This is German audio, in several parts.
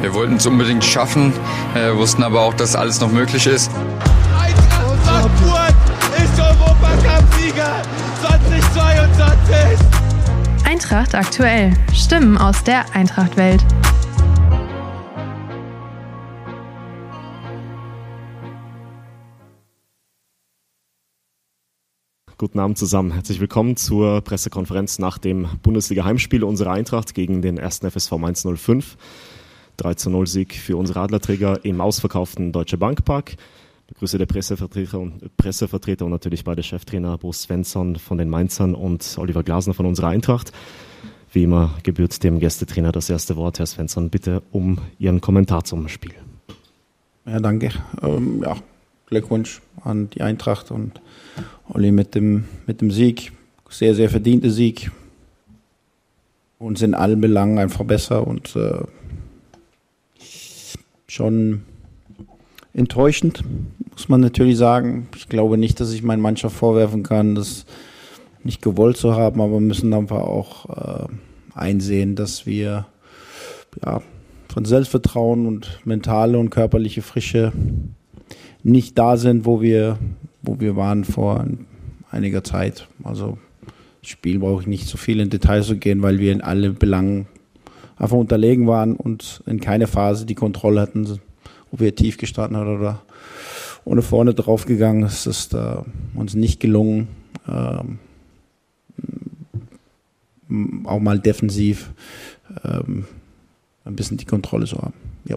Wir wollten es unbedingt schaffen, äh, wussten aber auch, dass alles noch möglich ist. Eintracht Frankfurt ist Europacup-Sieger 2022. Eintracht aktuell. Stimmen aus der Eintracht-Welt. Guten Abend zusammen. Herzlich willkommen zur Pressekonferenz nach dem Bundesliga-Heimspiel unserer Eintracht gegen den 1. FSV Mainz 05. 3 zu 0 Sieg für unsere Adlerträger im ausverkauften Deutsche Bankpark. Ich begrüße der Pressevertreter und, Pressevertreter und natürlich beide Cheftrainer Bo Svensson von den Mainzern und Oliver Glasner von unserer Eintracht. Wie immer gebührt dem Gästetrainer das erste Wort. Herr Svensson, bitte um Ihren Kommentar zum Spiel. Ja, danke. Ähm, ja, Glückwunsch an die Eintracht und Olli mit dem, mit dem Sieg. Sehr, sehr verdienter Sieg. Uns in allen Belangen einfach besser und äh, schon enttäuschend, muss man natürlich sagen. Ich glaube nicht, dass ich meinen Mannschaft vorwerfen kann, das nicht gewollt zu haben, aber wir müssen einfach auch äh, einsehen, dass wir ja, von Selbstvertrauen und mentale und körperliche Frische nicht da sind, wo wir, wo wir waren vor einiger Zeit. Also Spiel brauche ich nicht so viel in Details zu gehen, weil wir in alle Belangen einfach unterlegen waren und in keiner Phase die Kontrolle hatten, wo wir tief gestanden haben oder ohne vorne drauf gegangen. Es ist äh, uns nicht gelungen, ähm, auch mal defensiv ähm, ein bisschen die Kontrolle zu haben. Ja.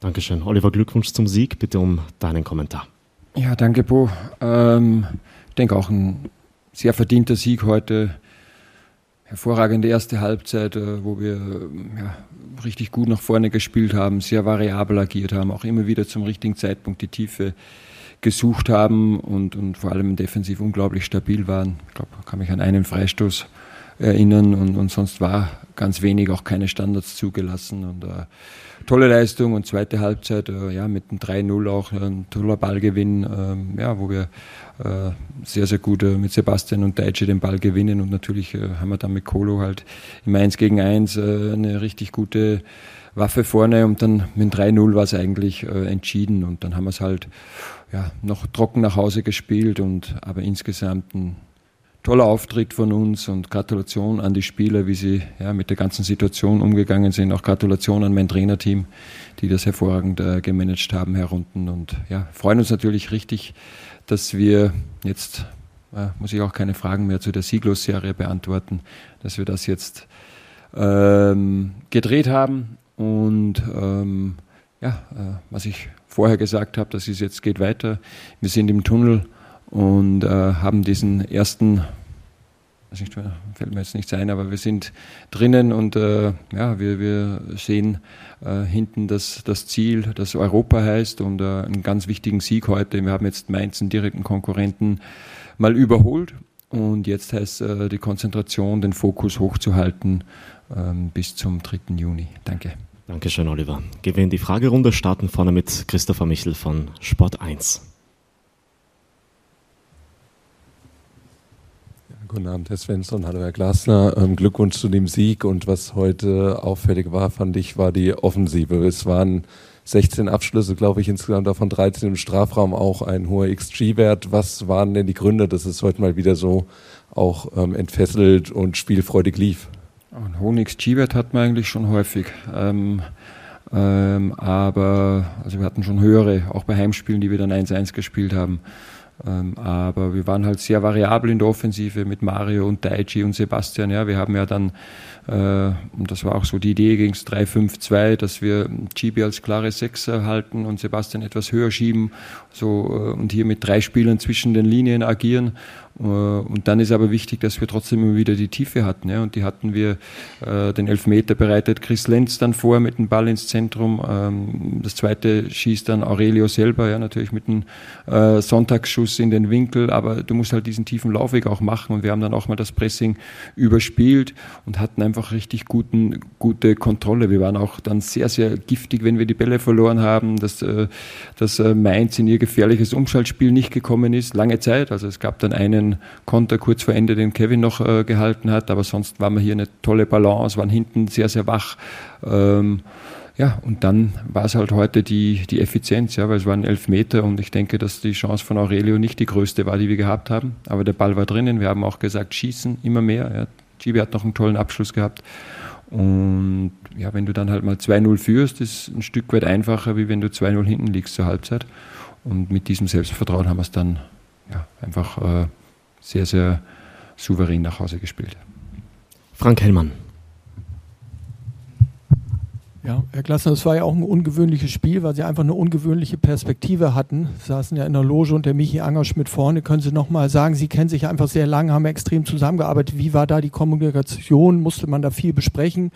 Dankeschön. Oliver, Glückwunsch zum Sieg. Bitte um deinen Kommentar. Ja, danke, Bo. Ähm, ich denke auch ein sehr verdienter Sieg heute. Hervorragende erste Halbzeit, äh, wo wir ja, richtig gut nach vorne gespielt haben, sehr variabel agiert haben, auch immer wieder zum richtigen Zeitpunkt die Tiefe gesucht haben und, und vor allem defensiv unglaublich stabil waren. Ich glaube, kann mich an einen Freistoß erinnern und, und sonst war ganz wenig, auch keine Standards zugelassen und äh, tolle Leistung und zweite Halbzeit, äh, ja, mit einem 3-0 auch ein toller Ballgewinn, äh, ja, wo wir äh, sehr, sehr gut äh, mit Sebastian und Deitsche den Ball gewinnen und natürlich äh, haben wir dann mit Kolo halt im 1 gegen 1 äh, eine richtig gute Waffe vorne und dann mit 3-0 war es eigentlich äh, entschieden und dann haben wir es halt ja, noch trocken nach Hause gespielt und aber insgesamt ein toller Auftritt von uns und Gratulation an die Spieler, wie sie ja, mit der ganzen Situation umgegangen sind. Auch Gratulation an mein Trainerteam, die das hervorragend äh, gemanagt haben herunten. Und ja, freuen uns natürlich richtig, dass wir jetzt, äh, muss ich auch keine Fragen mehr zu der Sieglos-Serie beantworten, dass wir das jetzt ähm, gedreht haben. Und ähm, ja, äh, was ich vorher gesagt habe, das ist jetzt geht weiter. Wir sind im Tunnel und äh, haben diesen ersten, nicht, fällt mir jetzt nichts ein, aber wir sind drinnen und äh, ja, wir, wir sehen äh, hinten das, das Ziel, das Europa heißt und äh, einen ganz wichtigen Sieg heute. Wir haben jetzt Mainz, einen direkten Konkurrenten, mal überholt und jetzt heißt äh, die Konzentration, den Fokus hochzuhalten ähm, bis zum 3. Juni. Danke. Dankeschön, Oliver. Gehen wir in die Fragerunde, starten vorne mit Christopher Michel von Sport 1. Guten Abend, Herr Svensson. Hallo, Herr Glasner. Ähm, Glückwunsch zu dem Sieg. Und was heute auffällig war, fand ich, war die Offensive. Es waren 16 Abschlüsse, glaube ich, insgesamt davon 13 im Strafraum, auch ein hoher XG-Wert. Was waren denn die Gründe, dass es heute mal wieder so auch ähm, entfesselt und spielfreudig lief? Einen hohen XG-Wert hat man eigentlich schon häufig. Ähm, ähm, aber also wir hatten schon höhere, auch bei Heimspielen, die wir dann 1-1 gespielt haben. Ähm, aber wir waren halt sehr variabel in der Offensive mit Mario und Daichi und Sebastian. Ja, wir haben ja dann, äh, und das war auch so die Idee gegen das 3-5-2, dass wir Chibi als klare Sechser halten und Sebastian etwas höher schieben so, äh, und hier mit drei Spielern zwischen den Linien agieren und dann ist aber wichtig, dass wir trotzdem immer wieder die Tiefe hatten. Ja? Und die hatten wir, äh, den Elfmeter bereitet Chris Lenz dann vor mit dem Ball ins Zentrum. Ähm, das zweite schießt dann Aurelio selber, ja, natürlich mit einem äh, Sonntagsschuss in den Winkel. Aber du musst halt diesen tiefen Laufweg auch machen. Und wir haben dann auch mal das Pressing überspielt und hatten einfach richtig guten, gute Kontrolle. Wir waren auch dann sehr, sehr giftig, wenn wir die Bälle verloren haben, dass, äh, dass äh, Mainz in ihr gefährliches Umschaltspiel nicht gekommen ist, lange Zeit. Also es gab dann einen Konter kurz vor Ende, den Kevin noch äh, gehalten hat. Aber sonst waren wir hier eine tolle Balance, waren hinten sehr, sehr wach. Ähm, ja, und dann war es halt heute die, die Effizienz, ja, weil es waren elf Meter und ich denke, dass die Chance von Aurelio nicht die größte war, die wir gehabt haben. Aber der Ball war drinnen. Wir haben auch gesagt, schießen immer mehr. Ja. Chibi hat noch einen tollen Abschluss gehabt. Und ja, wenn du dann halt mal 2-0 führst, ist ein Stück weit einfacher, wie wenn du 2-0 hinten liegst zur Halbzeit. Und mit diesem Selbstvertrauen haben wir es dann ja, einfach äh, sehr, sehr souverän nach Hause gespielt. Frank Hellmann. Ja, Herr Klassner, es war ja auch ein ungewöhnliches Spiel, weil Sie einfach eine ungewöhnliche Perspektive hatten. Sie saßen ja in der Loge und der Michi Angerschmidt vorne. Können Sie nochmal sagen, Sie kennen sich ja einfach sehr lange, haben extrem zusammengearbeitet. Wie war da die Kommunikation? Musste man da viel besprechen?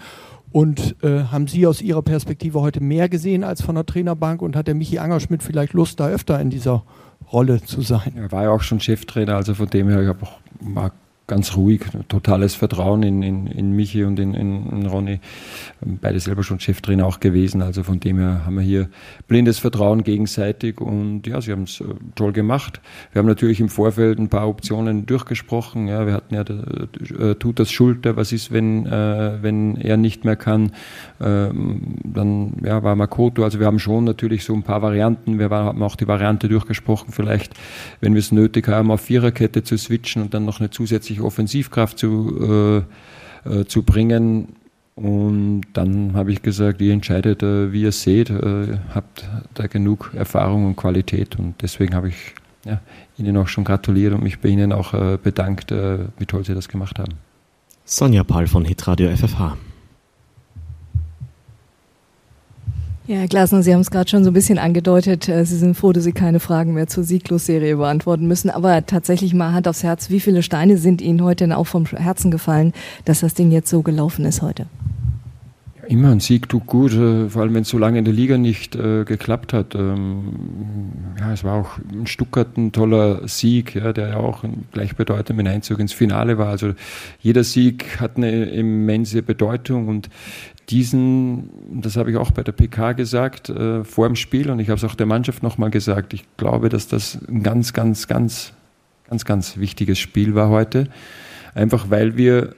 Und äh, haben Sie aus Ihrer Perspektive heute mehr gesehen als von der Trainerbank? Und hat der Michi Angerschmidt vielleicht Lust, da öfter in dieser Rolle zu sein? Er war ja auch schon Cheftrainer, also von dem her, ich habe auch mal ganz ruhig, totales Vertrauen in, in, in Michi und in, in, Ronny. Beide selber schon Cheftrainer auch gewesen. Also von dem her haben wir hier blindes Vertrauen gegenseitig und ja, sie haben es äh, toll gemacht. Wir haben natürlich im Vorfeld ein paar Optionen durchgesprochen. Ja, wir hatten ja äh, tut das Schulter, was ist, wenn, äh, wenn er nicht mehr kann. Ähm, dann ja, war Makoto. Also wir haben schon natürlich so ein paar Varianten. Wir haben auch die Variante durchgesprochen, vielleicht, wenn wir es nötig haben, auf Viererkette zu switchen und dann noch eine zusätzliche zusätzliche Offensivkraft zu, äh, äh, zu bringen. Und dann habe ich gesagt, ihr entscheidet, äh, wie ihr seht, äh, habt da genug Erfahrung und Qualität. Und deswegen habe ich ja, Ihnen auch schon gratuliert und mich bei Ihnen auch bedankt, wie toll Sie das gemacht haben. Sonja Paul von Hitradio FFH. Ja, Herr Glasner, Sie haben es gerade schon so ein bisschen angedeutet. Äh, Sie sind froh, dass Sie keine Fragen mehr zur Sieglos-Serie beantworten müssen. Aber tatsächlich mal Hand aufs Herz, wie viele Steine sind Ihnen heute denn auch vom Herzen gefallen, dass das Ding jetzt so gelaufen ist heute? Immer ein Sieg tut gut, äh, vor allem wenn es so lange in der Liga nicht äh, geklappt hat. Ähm, ja, es war auch in Stuttgart ein toller Sieg, ja, der ja auch gleichbedeutend mit Einzug ins Finale war. Also jeder Sieg hat eine immense Bedeutung und diesen, das habe ich auch bei der PK gesagt, äh, vor dem Spiel und ich habe es auch der Mannschaft nochmal gesagt, ich glaube, dass das ein ganz, ganz, ganz, ganz, ganz wichtiges Spiel war heute. Einfach weil wir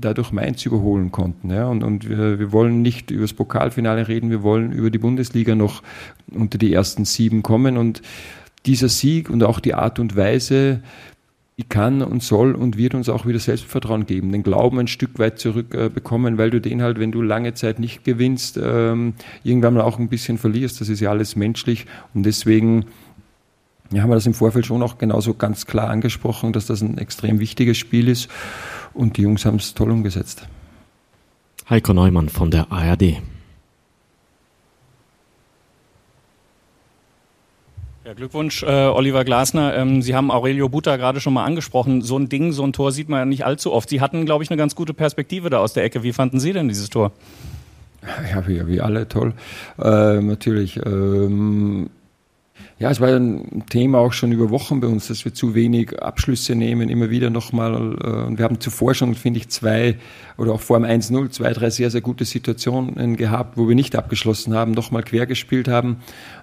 dadurch Mainz überholen konnten. Ja? Und, und wir, wir wollen nicht über das Pokalfinale reden, wir wollen über die Bundesliga noch unter die ersten sieben kommen. Und dieser Sieg und auch die Art und Weise, die kann und soll und wird uns auch wieder Selbstvertrauen geben, den Glauben ein Stück weit zurückbekommen, äh, weil du den halt, wenn du lange Zeit nicht gewinnst, ähm, irgendwann mal auch ein bisschen verlierst. Das ist ja alles menschlich und deswegen ja, haben wir das im Vorfeld schon auch genauso ganz klar angesprochen, dass das ein extrem wichtiges Spiel ist und die Jungs haben es toll umgesetzt. Heiko Neumann von der ARD. Ja, Glückwunsch, äh, Oliver Glasner. Ähm, Sie haben Aurelio Buta gerade schon mal angesprochen. So ein Ding, so ein Tor sieht man ja nicht allzu oft. Sie hatten, glaube ich, eine ganz gute Perspektive da aus der Ecke. Wie fanden Sie denn dieses Tor? Ja, wie, wie alle toll. Äh, natürlich. Ähm, ja, es war ein Thema auch schon über Wochen bei uns, dass wir zu wenig Abschlüsse nehmen, immer wieder nochmal. Äh, und wir haben zuvor schon, finde ich, zwei oder auch vor dem 1-0 zwei, drei sehr, sehr gute Situationen gehabt, wo wir nicht abgeschlossen haben, nochmal quer gespielt haben.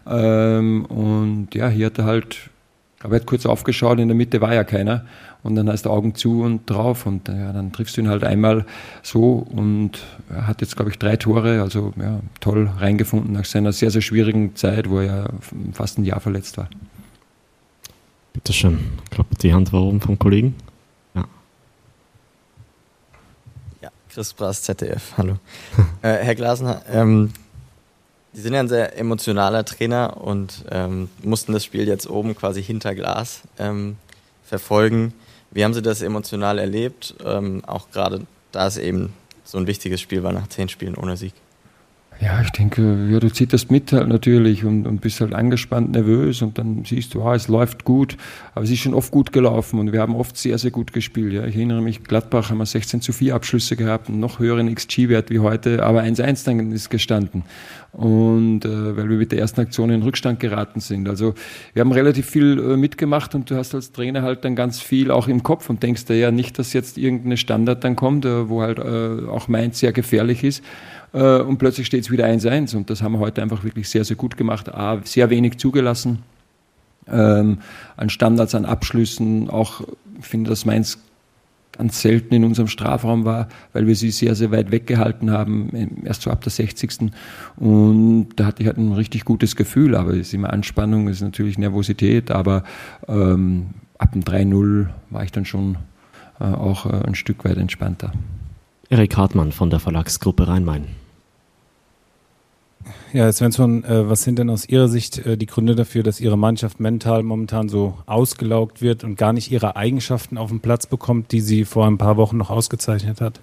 Ähm, und ja, hier hat er halt, aber er hat kurz aufgeschaut, in der Mitte war ja keiner und dann hast du Augen zu und drauf und ja, dann triffst du ihn halt einmal so und er hat jetzt, glaube ich, drei Tore, also ja, toll reingefunden nach seiner sehr, sehr schwierigen Zeit, wo er ja fast ein Jahr verletzt war. Bitte schön. Ich glaube, die Hand war oben vom Kollegen. Ja. Ja, Chris Brass, ZDF, hallo. äh, Herr Glasner, ähm, Sie sind ja ein sehr emotionaler Trainer und ähm, mussten das Spiel jetzt oben quasi hinter Glas ähm, verfolgen. Wie haben Sie das emotional erlebt? Ähm, auch gerade, da es eben so ein wichtiges Spiel war nach zehn Spielen ohne Sieg. Ja, ich denke, ja, du zitterst mit halt natürlich und, und bist halt angespannt, nervös und dann siehst du, ah, es läuft gut, aber es ist schon oft gut gelaufen und wir haben oft sehr, sehr gut gespielt. Ja. Ich erinnere mich, Gladbach haben wir 16 zu 4 Abschlüsse gehabt, einen noch höheren XG-Wert wie heute, aber 1-1 dann ist gestanden. Und äh, weil wir mit der ersten Aktion in Rückstand geraten sind. Also wir haben relativ viel äh, mitgemacht und du hast als Trainer halt dann ganz viel auch im Kopf und denkst dir ja nicht, dass jetzt irgendeine Standard dann kommt, äh, wo halt äh, auch Mainz sehr gefährlich ist äh, und plötzlich steht es wieder 1-1 und das haben wir heute einfach wirklich sehr, sehr gut gemacht. A, sehr wenig zugelassen ähm, an Standards, an Abschlüssen, auch ich finde, dass Mainz ganz selten in unserem Strafraum war, weil wir sie sehr, sehr weit weggehalten haben, erst so ab der 60. Und da hatte ich halt ein richtig gutes Gefühl, aber es ist immer Anspannung, es ist natürlich Nervosität, aber ähm, ab dem 3-0 war ich dann schon äh, auch äh, ein Stück weit entspannter. Erik Hartmann von der Verlagsgruppe Rhein-Main. Ja, Svensson, äh, was sind denn aus Ihrer Sicht äh, die Gründe dafür, dass Ihre Mannschaft mental momentan so ausgelaugt wird und gar nicht ihre Eigenschaften auf den Platz bekommt, die sie vor ein paar Wochen noch ausgezeichnet hat?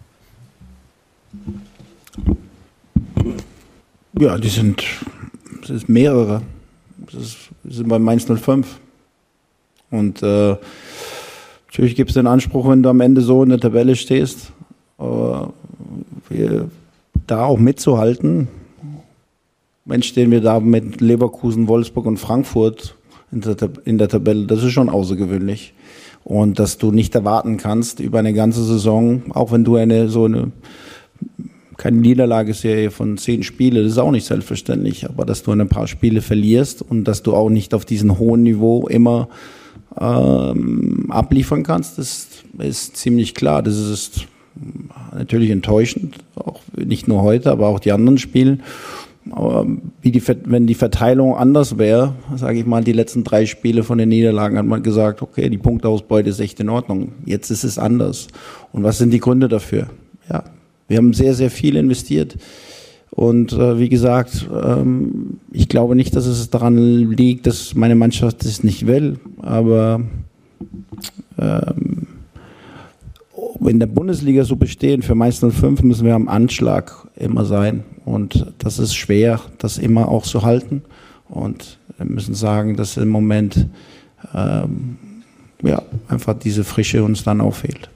Ja, die sind, es ist mehrere. Es ist, sind bei Mainz 05. Und äh, natürlich gibt es den Anspruch, wenn du am Ende so in der Tabelle stehst, äh, da auch mitzuhalten. Mensch, stehen wir da mit Leverkusen, Wolfsburg und Frankfurt in der, in der Tabelle, das ist schon außergewöhnlich. Und dass du nicht erwarten kannst über eine ganze Saison, auch wenn du eine so eine keine Niederlageserie von zehn Spiele, das ist auch nicht selbstverständlich, aber dass du ein paar Spiele verlierst und dass du auch nicht auf diesem hohen Niveau immer ähm, abliefern kannst, das ist ziemlich klar. Das ist natürlich enttäuschend, auch nicht nur heute, aber auch die anderen Spiele. Aber wie die, wenn die Verteilung anders wäre, sage ich mal, die letzten drei Spiele von den Niederlagen hat man gesagt, okay, die Punktausbeute ist echt in Ordnung. Jetzt ist es anders. Und was sind die Gründe dafür? Ja, wir haben sehr, sehr viel investiert. Und äh, wie gesagt, ähm, ich glaube nicht, dass es daran liegt, dass meine Mannschaft es nicht will. Aber ähm, in der Bundesliga so bestehen, für Mainz 05 müssen wir am Anschlag immer sein. Und das ist schwer, das immer auch zu halten. Und wir müssen sagen, dass im Moment ähm, ja, einfach diese Frische uns dann auch fehlt.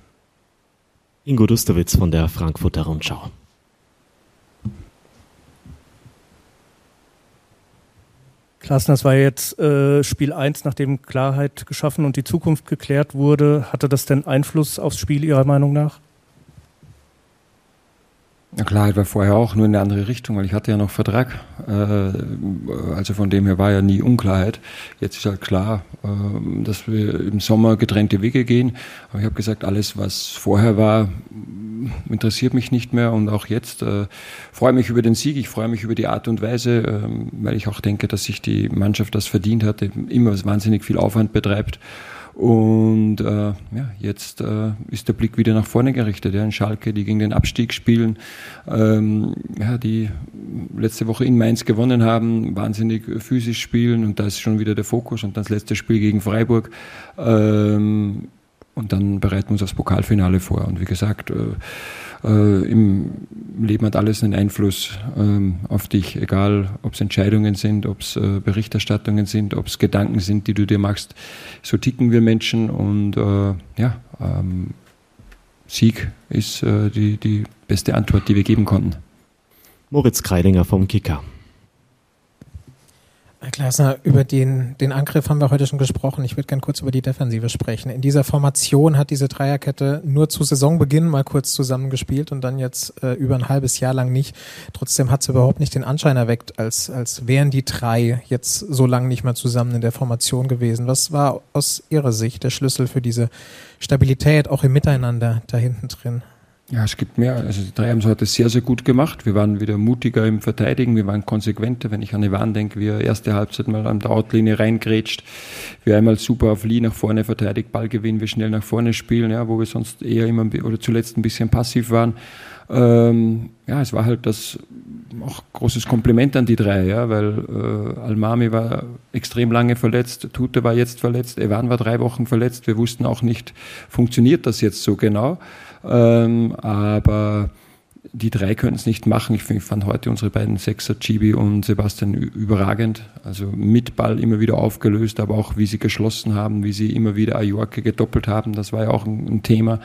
Ingo Dustowitz von der Frankfurter Rundschau. Klassen, das war jetzt äh, Spiel 1, nachdem Klarheit geschaffen und die Zukunft geklärt wurde. Hatte das denn Einfluss aufs Spiel Ihrer Meinung nach? Ja, Klarheit war vorher auch nur in eine andere Richtung, weil ich hatte ja noch Vertrag. Äh, also von dem her war ja nie Unklarheit. Jetzt ist halt klar, äh, dass wir im Sommer getrennte Wege gehen. Aber ich habe gesagt, alles, was vorher war, interessiert mich nicht mehr und auch jetzt äh, freue mich über den Sieg, ich freue mich über die Art und Weise, äh, weil ich auch denke, dass sich die Mannschaft das verdient hat, immer wahnsinnig viel Aufwand betreibt. Und äh, ja, jetzt äh, ist der Blick wieder nach vorne gerichtet. Ja, in Schalke, die gegen den Abstieg spielen, ähm, ja, die letzte Woche in Mainz gewonnen haben, wahnsinnig physisch spielen und da ist schon wieder der Fokus. Und das letzte Spiel gegen Freiburg ähm, und dann bereiten wir uns aufs Pokalfinale vor. Und wie gesagt, äh, äh, im Leben hat alles einen Einfluss ähm, auf dich, egal ob es Entscheidungen sind, ob es äh, Berichterstattungen sind, ob es Gedanken sind, die du dir machst. So ticken wir Menschen und äh, ja, ähm, Sieg ist äh, die, die beste Antwort, die wir geben konnten. Moritz Kreidinger vom Kicker. Herr Glasner, über den, den Angriff haben wir heute schon gesprochen. Ich würde gerne kurz über die Defensive sprechen. In dieser Formation hat diese Dreierkette nur zu Saisonbeginn mal kurz zusammengespielt und dann jetzt äh, über ein halbes Jahr lang nicht. Trotzdem hat es überhaupt nicht den Anschein erweckt, als, als wären die drei jetzt so lange nicht mehr zusammen in der Formation gewesen. Was war aus Ihrer Sicht der Schlüssel für diese Stabilität auch im Miteinander da hinten drin? Ja, es gibt mehr. Also die drei haben es heute sehr, sehr gut gemacht. Wir waren wieder mutiger im Verteidigen, wir waren konsequenter. Wenn ich an Ivan denke, wie er erste Halbzeit mal an der Outlinie reingrätscht, wir einmal super auf Lee nach vorne verteidigt, Ball gewinnen, wir schnell nach vorne spielen, ja, wo wir sonst eher immer oder zuletzt ein bisschen passiv waren. Ähm, ja, es war halt das auch großes Kompliment an die drei, ja, weil äh, Almami war extrem lange verletzt, Tute war jetzt verletzt, Evan war drei Wochen verletzt. Wir wussten auch nicht, funktioniert das jetzt so genau. Ähm, aber die drei können es nicht machen. Ich, find, ich fand heute unsere beiden Sechser, Chibi und Sebastian, überragend. Also mit Ball immer wieder aufgelöst, aber auch wie sie geschlossen haben, wie sie immer wieder Ajorke gedoppelt haben. Das war ja auch ein, ein Thema.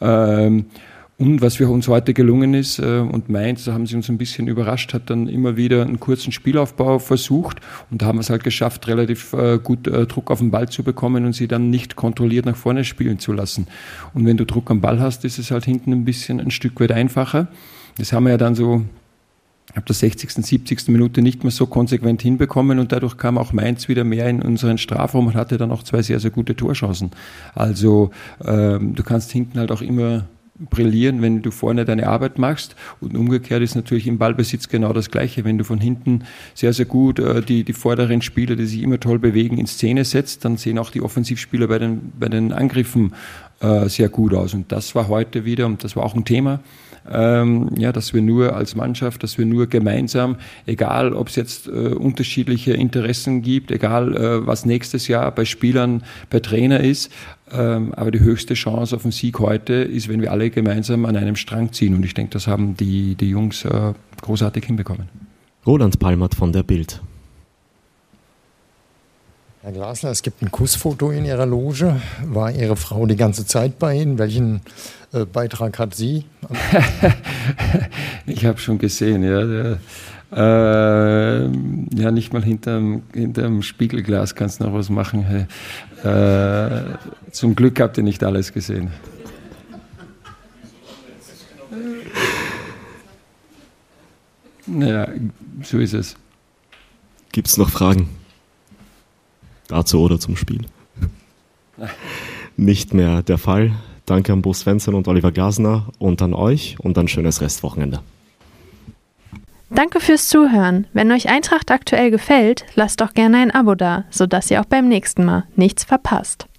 Ähm, und was für uns heute gelungen ist, äh, und Mainz, da haben sie uns ein bisschen überrascht, hat dann immer wieder einen kurzen Spielaufbau versucht und da haben wir es halt geschafft, relativ äh, gut äh, Druck auf den Ball zu bekommen und sie dann nicht kontrolliert nach vorne spielen zu lassen. Und wenn du Druck am Ball hast, ist es halt hinten ein bisschen ein Stück weit einfacher. Das haben wir ja dann so ab der 60., 70. Minute nicht mehr so konsequent hinbekommen und dadurch kam auch Mainz wieder mehr in unseren Strafraum und hatte dann auch zwei sehr, sehr gute Torchancen. Also ähm, du kannst hinten halt auch immer brillieren, wenn du vorne deine Arbeit machst. Und umgekehrt ist natürlich im Ballbesitz genau das Gleiche. Wenn du von hinten sehr, sehr gut äh, die, die vorderen Spieler, die sich immer toll bewegen, in Szene setzt, dann sehen auch die Offensivspieler bei den, bei den Angriffen äh, sehr gut aus. Und das war heute wieder, und das war auch ein Thema, ähm, ja, dass wir nur als Mannschaft, dass wir nur gemeinsam, egal ob es jetzt äh, unterschiedliche Interessen gibt, egal äh, was nächstes Jahr bei Spielern, bei Trainer ist, ähm, aber die höchste Chance auf den Sieg heute ist, wenn wir alle gemeinsam an einem Strang ziehen. Und ich denke, das haben die, die Jungs äh, großartig hinbekommen. Roland Palmert von der Bild. Herr Glasner, es gibt ein Kussfoto in Ihrer Loge. War Ihre Frau die ganze Zeit bei Ihnen? Welchen äh, Beitrag hat sie? ich habe schon gesehen, ja. Der, äh, ja, nicht mal hinterm, hinterm Spiegelglas kannst du noch was machen. Äh, zum Glück habt ihr nicht alles gesehen. Naja, so ist es. Gibt es noch Fragen? Dazu oder zum Spiel? Nicht mehr der Fall. Danke an Bo Svensson und Oliver Glasner und an euch und ein schönes Restwochenende. Danke fürs Zuhören. Wenn euch Eintracht aktuell gefällt, lasst doch gerne ein Abo da, sodass ihr auch beim nächsten Mal nichts verpasst.